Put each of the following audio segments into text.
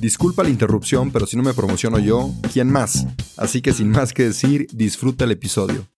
Disculpa la interrupción, pero si no me promociono yo, ¿quién más? Así que sin más que decir, disfruta el episodio.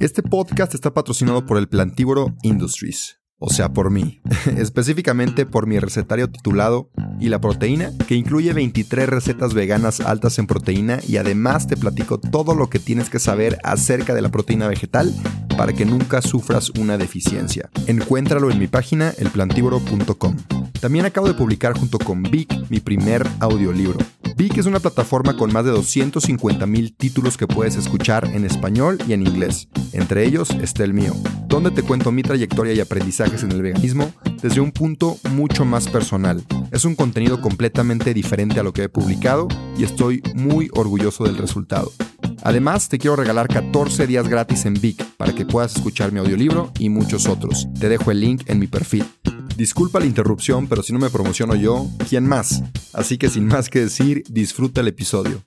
Este podcast está patrocinado por el Plantívoro Industries, o sea, por mí, específicamente por mi recetario titulado Y la proteína, que incluye 23 recetas veganas altas en proteína y además te platico todo lo que tienes que saber acerca de la proteína vegetal para que nunca sufras una deficiencia. Encuéntralo en mi página elplantívoro.com. También acabo de publicar junto con Vic mi primer audiolibro. Vic es una plataforma con más de 250 mil títulos que puedes escuchar en español y en inglés. Entre ellos está el mío, donde te cuento mi trayectoria y aprendizajes en el veganismo desde un punto mucho más personal. Es un contenido completamente diferente a lo que he publicado y estoy muy orgulloso del resultado. Además, te quiero regalar 14 días gratis en Vic para que puedas escuchar mi audiolibro y muchos otros. Te dejo el link en mi perfil. Disculpa la interrupción, pero si no me promociono yo, ¿quién más? Así que sin más que decir, disfruta el episodio.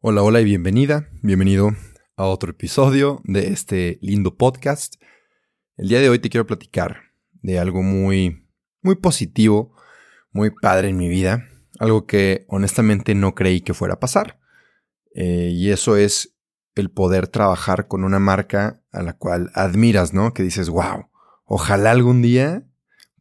Hola, hola y bienvenida, bienvenido a otro episodio de este lindo podcast. El día de hoy te quiero platicar de algo muy, muy positivo, muy padre en mi vida, algo que honestamente no creí que fuera a pasar. Eh, y eso es el poder trabajar con una marca a la cual admiras, ¿no? Que dices, wow, ojalá algún día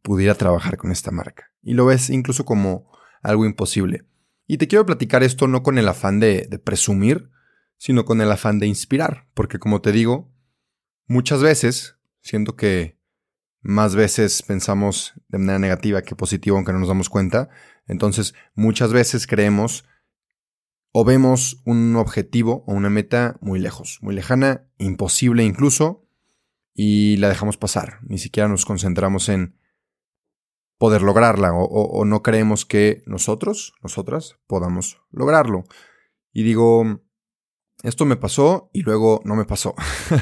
pudiera trabajar con esta marca. Y lo ves incluso como algo imposible. Y te quiero platicar esto no con el afán de, presumir, sino con el afán de inspirar. Porque como te digo, muchas veces, siento que más veces pensamos de manera negativa que positiva aunque no nos damos cuenta, entonces muchas veces creemos o vemos un objetivo o una meta muy lejos, muy lejana, imposible incluso, y la dejamos pasar. Ni siquiera nos concentramos en poder lograrla o, no creemos que nosotros, nosotras, podamos lograrlo. Y digo, esto me pasó y luego no me pasó.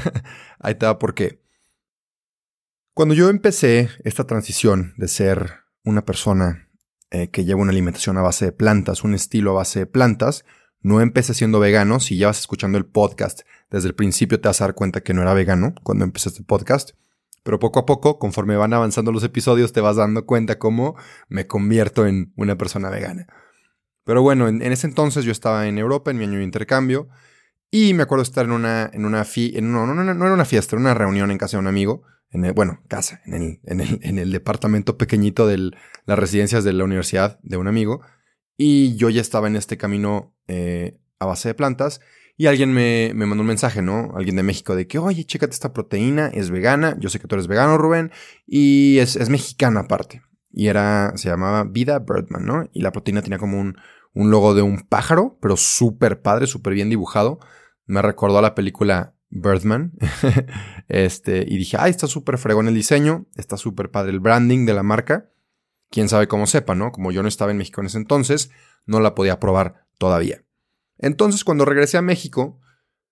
Ahí va por qué. Cuando yo empecé esta transición de ser una persona eh, que lleva una alimentación a base de plantas, un estilo a base de plantas, no empecé siendo vegano. Si ya vas escuchando el podcast desde el principio te vas a dar cuenta que no era vegano cuando empecé este podcast. Pero poco a poco, conforme van avanzando los episodios, te vas dando cuenta cómo me convierto en una persona vegana. Pero bueno, en, ese entonces yo estaba en Europa en mi año de intercambio y me acuerdo estar en una, en una, en no, no, era una fiesta, era una reunión en casa de un amigo, en bueno, casa, en el, en el, en el departamento pequeñito de las residencias de la universidad de un amigo. Y yo ya estaba en este camino eh, a base de plantas y alguien me, mandó un mensaje, ¿no? Alguien de México de que, oye, chécate esta proteína, es vegana. Yo sé que tú eres vegano, Rubén. Y es, es mexicana aparte. Y era, se llamaba Vida Birdman, ¿no? Y la proteína tenía como un, un logo de un pájaro, pero súper padre, súper bien dibujado. Me recordó a la película Birdman. este, y dije, ay, está súper fregón el diseño, está súper padre el branding de la marca. Quién sabe cómo sepa, ¿no? Como yo no estaba en México en ese entonces, no la podía probar todavía. Entonces, cuando regresé a México,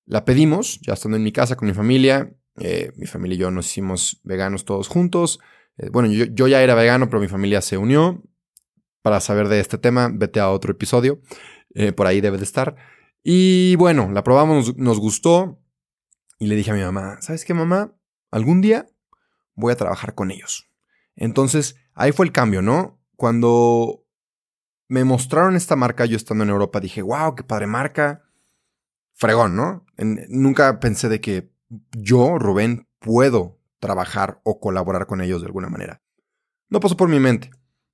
la pedimos, ya estando en mi casa con mi familia. Eh, mi familia y yo nos hicimos veganos todos juntos. Eh, bueno, yo, ya era vegano, pero mi familia se unió. Para saber de este tema, vete a otro episodio. Eh, por ahí debe de estar. Y bueno, la probamos, nos, gustó. Y le dije a mi mamá, ¿sabes qué, mamá? Algún día voy a trabajar con ellos. Entonces, ahí fue el cambio, ¿no? Cuando me mostraron esta marca yo estando en Europa, dije, wow, qué padre marca. Fregón, ¿no? nunca pensé de que yo, Rubén, puedo trabajar o colaborar con ellos de alguna manera. No pasó por mi mente.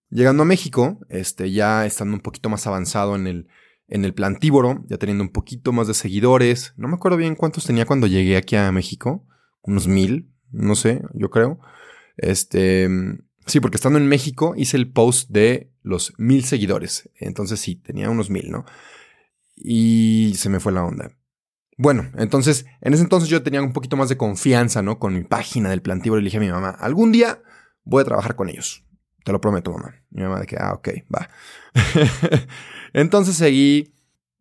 Llegando a México, este, ya estando un poquito más avanzado en el, en el plantívoro, ya teniendo un poquito más de seguidores. No me acuerdo bien cuántos tenía cuando llegué aquí a México. Unos mil, no sé, yo creo. Este, sí, porque estando en México hice el post de los mil seguidores. Entonces sí, tenía unos mil, ¿no? Y se me fue la onda. Bueno, entonces, en ese entonces yo tenía un poquito más de confianza, ¿no? Con mi página del plantívoro y le dije a mi mamá, algún día voy a trabajar con ellos. Te lo prometo, mamá. Mi mamá de que, ah, ok, va. entonces seguí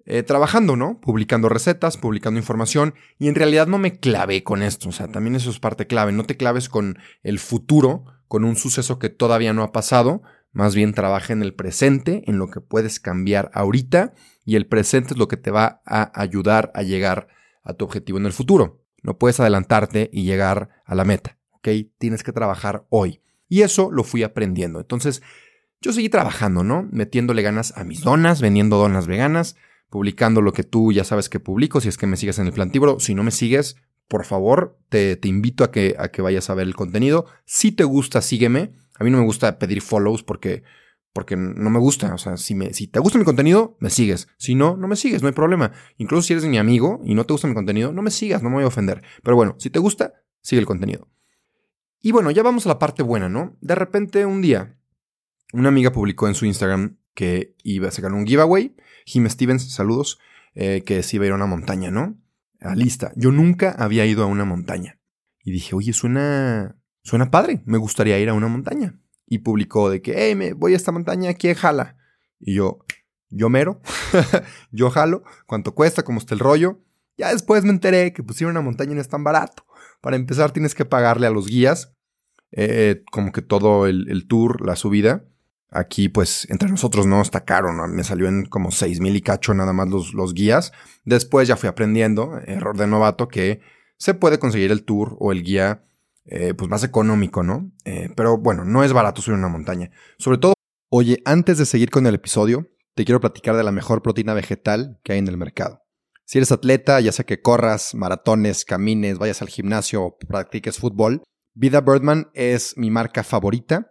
eh, trabajando, ¿no? Publicando recetas, publicando información y en realidad no me clavé con esto, o sea, también eso es parte clave, no te claves con el futuro, con un suceso que todavía no ha pasado, más bien trabaja en el presente, en lo que puedes cambiar ahorita y el presente es lo que te va a ayudar a llegar a tu objetivo en el futuro. No puedes adelantarte y llegar a la meta, ¿ok? Tienes que trabajar hoy. Y eso lo fui aprendiendo. Entonces, yo seguí trabajando, ¿no? Metiéndole ganas a mis donas, vendiendo donas veganas, publicando lo que tú ya sabes que publico, si es que me sigues en el plantíbro. Si no me sigues, por favor, te, te invito a que, a que vayas a ver el contenido. Si te gusta, sígueme. A mí no me gusta pedir follows porque, porque no me gusta. O sea, si, me, si te gusta mi contenido, me sigues. Si no, no me sigues, no hay problema. Incluso si eres mi amigo y no te gusta mi contenido, no me sigas, no me voy a ofender. Pero bueno, si te gusta, sigue el contenido. Y bueno, ya vamos a la parte buena, ¿no? De repente un día, una amiga publicó en su Instagram que iba a sacar un giveaway Jim Stevens, saludos, eh, que se iba a ir a una montaña, ¿no? A lista. Yo nunca había ido a una montaña. Y dije, oye, suena, suena padre, me gustaría ir a una montaña. Y publicó de que, hey, me voy a esta montaña, ¿quién jala? Y yo, yo mero, yo jalo, cuánto cuesta, cómo está el rollo. Ya después me enteré que pusieron una montaña no es tan barato. Para empezar tienes que pagarle a los guías, eh, como que todo el tour, la subida. Aquí, pues, entre nosotros no está caro. Me salió en como seis mil y cacho nada más los, los guías. Después ya fui aprendiendo, error de novato, que se puede conseguir el tour o el guía, eh, pues, más económico, ¿no? Eh, pero bueno, no es barato subir una montaña. Sobre todo, oye, antes de seguir con el episodio, te quiero platicar de la mejor proteína vegetal que hay en el mercado. Si eres atleta, ya sea que corras, maratones, camines, vayas al gimnasio o practiques fútbol, Vida Birdman es mi marca favorita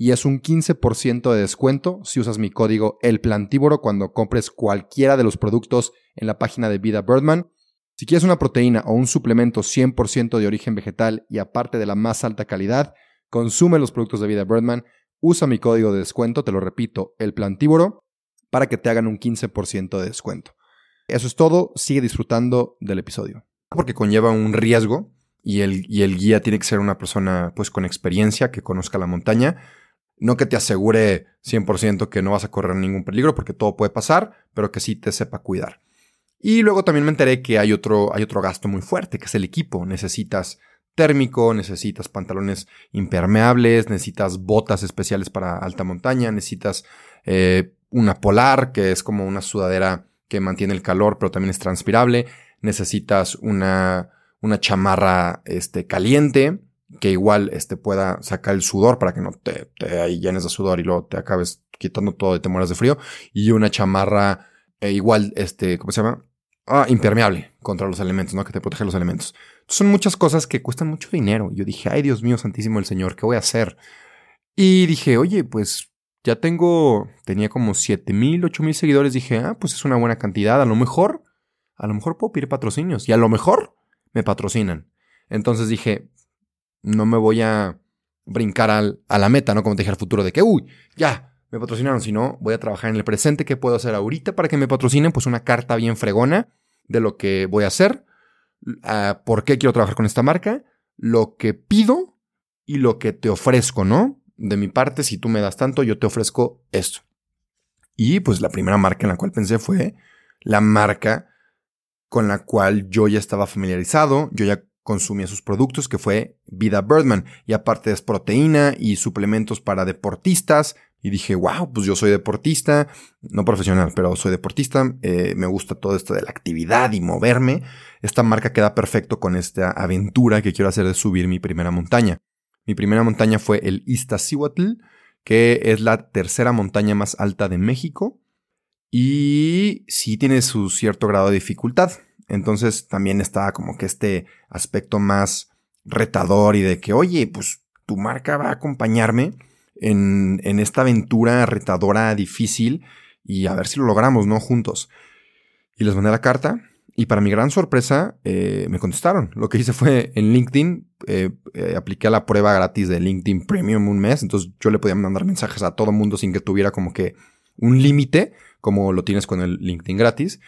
y es un 15% de descuento si usas mi código El Plantívoro cuando compres cualquiera de los productos en la página de Vida Birdman. Si quieres una proteína o un suplemento 100% de origen vegetal y aparte de la más alta calidad, consume los productos de Vida Birdman, usa mi código de descuento, te lo repito, El Plantívoro, para que te hagan un 15% de descuento. Eso es todo, sigue disfrutando del episodio. Porque conlleva un riesgo y el, y el guía tiene que ser una persona pues con experiencia, que conozca la montaña no que te asegure 100% que no vas a correr ningún peligro, porque todo puede pasar, pero que sí te sepa cuidar. Y luego también me enteré que hay otro, hay otro gasto muy fuerte, que es el equipo. Necesitas térmico, necesitas pantalones impermeables, necesitas botas especiales para alta montaña, necesitas eh, una polar, que es como una sudadera que mantiene el calor, pero también es transpirable. Necesitas una, una chamarra este, caliente que igual este, pueda sacar el sudor para que no te, te llenes de sudor y luego te acabes quitando todo y te mueras de frío. Y una chamarra eh, igual, este, ¿cómo se llama? Ah, impermeable contra los elementos, ¿no? Que te protege los elementos. son muchas cosas que cuestan mucho dinero. Yo dije, ay Dios mío, santísimo el Señor, ¿qué voy a hacer? Y dije, oye, pues ya tengo, tenía como 7 mil, 8 mil seguidores. Dije, ah, pues es una buena cantidad. A lo mejor, a lo mejor puedo pedir patrocinios. Y a lo mejor me patrocinan. Entonces dije, no me voy a brincar al, a la meta, ¿no? Como te dije al futuro de que, uy, ya, me patrocinaron, sino voy a trabajar en el presente. ¿Qué puedo hacer ahorita para que me patrocinen? Pues una carta bien fregona de lo que voy a hacer, uh, por qué quiero trabajar con esta marca, lo que pido y lo que te ofrezco, ¿no? De mi parte, si tú me das tanto, yo te ofrezco esto. Y pues la primera marca en la cual pensé fue la marca con la cual yo ya estaba familiarizado, yo ya consumía sus productos, que fue Vida Birdman. Y aparte es proteína y suplementos para deportistas. Y dije, wow, pues yo soy deportista, no profesional, pero soy deportista, eh, me gusta todo esto de la actividad y moverme. Esta marca queda perfecto con esta aventura que quiero hacer de subir mi primera montaña. Mi primera montaña fue el Iztaccíhuatl, que es la tercera montaña más alta de México y sí tiene su cierto grado de dificultad. Entonces también está como que este aspecto más retador y de que, oye, pues tu marca va a acompañarme en, esta aventura retadora, difícil, y a ver si lo logramos, ¿no? Juntos. Y les mandé la carta y para mi gran sorpresa, eh, me contestaron. Lo que hice fue en LinkedIn, eh, eh, apliqué la prueba gratis de LinkedIn Premium un mes. Entonces yo le podía mandar mensajes a todo mundo sin que tuviera como que un límite, como lo tienes con el LinkedIn gratis.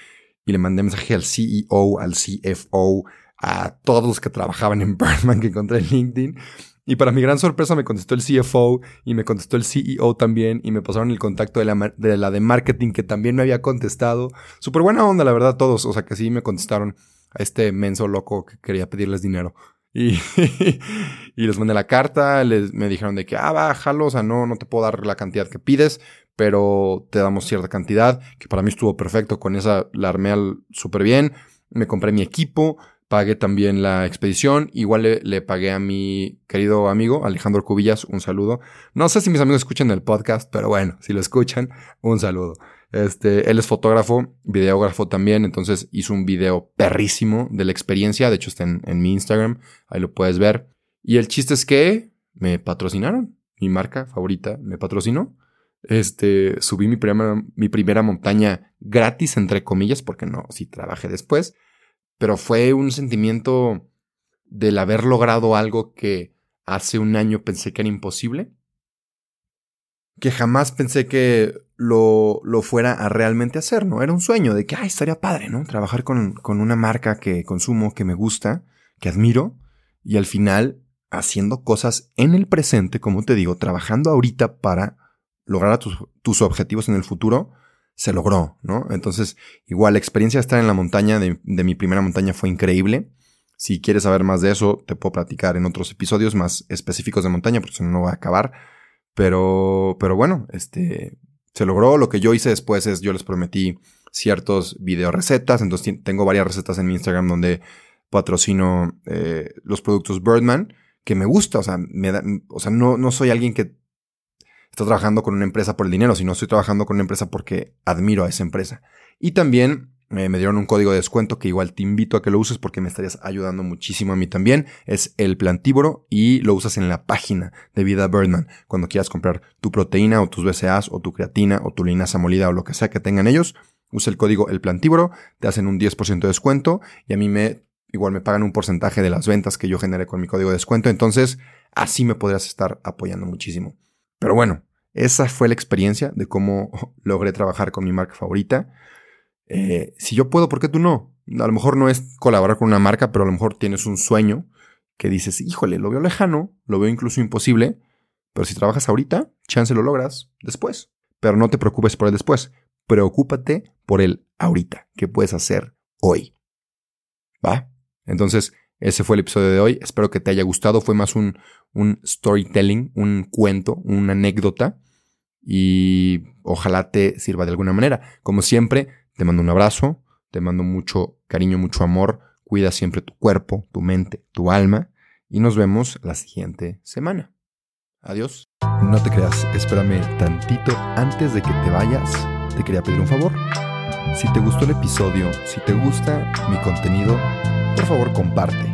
Y le mandé mensaje al CEO, al CFO, a todos los que trabajaban en Birdman que encontré en LinkedIn. Y para mi gran sorpresa me contestó el CFO y me contestó el CEO también y me pasaron el contacto de la de, la de marketing que también me había contestado. Súper buena onda, la verdad, todos. O sea que sí me contestaron a este menso loco que quería pedirles dinero. Y, y les mandé la carta, les, me dijeron de que, ah, bájalo, o sea, no, no te puedo dar la cantidad que pides, pero te damos cierta cantidad, que para mí estuvo perfecto, con esa la armé súper bien, me compré mi equipo, pagué también la expedición. Igual le, pagué a mi querido amigo Alejandro Cubillas un saludo. No sé si mis amigos escuchan el podcast, pero bueno, si lo escuchan, un saludo. Este, él es fotógrafo, videógrafo también, entonces hizo un video perrísimo de la experiencia. De hecho, está en, mi Instagram, ahí lo puedes ver. Y el chiste es que me patrocinaron. Mi marca favorita me patrocinó. Este, subí mi primera, mi primera montaña gratis, entre comillas, porque no, si trabajé después pero fue un sentimiento del haber logrado algo que hace un año pensé que era imposible, que jamás pensé que lo, lo fuera a realmente hacer, ¿no? Era un sueño de que, ay, estaría padre, ¿no? Trabajar con, con una marca que consumo, que me gusta, que admiro, y al final haciendo cosas en el presente, como te digo, trabajando ahorita para lograr tus, tus objetivos en el futuro, se logró, ¿no? Entonces, igual, la experiencia de estar en la montaña, de, mi primera montaña, fue increíble. Si quieres saber más de eso, te puedo platicar en otros episodios más específicos de montaña, porque si no, no va a acabar. Pero, pero bueno, este, se logró. Lo que yo hice después es, yo les prometí ciertos video recetas. Entonces, tengo varias recetas en mi Instagram donde patrocino eh, los productos Birdman, que me gusta. O sea, me da, o sea no, no soy alguien que está trabajando con una empresa por el dinero, sino estoy trabajando con una empresa porque admiro a esa empresa. Y también eh, me dieron un código de descuento que igual te invito a que lo uses porque me estarías ayudando muchísimo a mí también. Es el plantívoro y lo usas en la página de Vida Birdman. Cuando quieras comprar tu proteína o tus BCAAs o tu creatina o tu linaza molida o lo que sea que tengan ellos, usa el código el plantívoro, te hacen un 10% de descuento y a mí me igual me pagan un porcentaje de las ventas que yo generé con mi código de descuento. Entonces, así me podrías estar apoyando muchísimo. Pero bueno, esa fue la experiencia de cómo logré trabajar con mi marca favorita. Eh, si yo puedo, ¿por qué tú no? A lo mejor no es colaborar con una marca, pero a lo mejor tienes un sueño que dices, híjole, lo veo lejano, lo veo incluso imposible, pero si trabajas ahorita, chance lo logras después. Pero no te preocupes por el después, preocúpate por el ahorita, ¿qué puedes hacer hoy? ¿Va? Entonces, ese fue el episodio de hoy. Espero que te haya gustado. Fue más un, storytelling, un cuento, una anécdota. Y ojalá te sirva de alguna manera. Como siempre, te mando un abrazo, te mando mucho cariño, mucho amor. Cuida siempre tu cuerpo, tu mente, tu alma. Y nos vemos la siguiente semana. Adiós. No te creas, espérame tantito antes de que te vayas. Te quería pedir un favor. Si te gustó el episodio, si te gusta mi contenido, por favor comparte.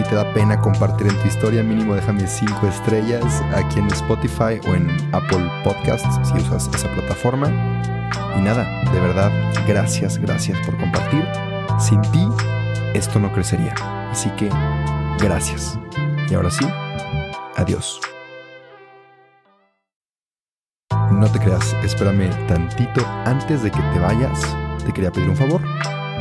Si te da pena compartir en tu historia, mínimo déjame 5 estrellas aquí en Spotify o en Apple Podcasts si usas esa plataforma. Y nada, de verdad, gracias, gracias por compartir. Sin ti, esto no crecería. Así que, gracias. Y ahora sí, adiós. No te creas, espérame tantito antes de que te vayas. Te quería pedir un favor.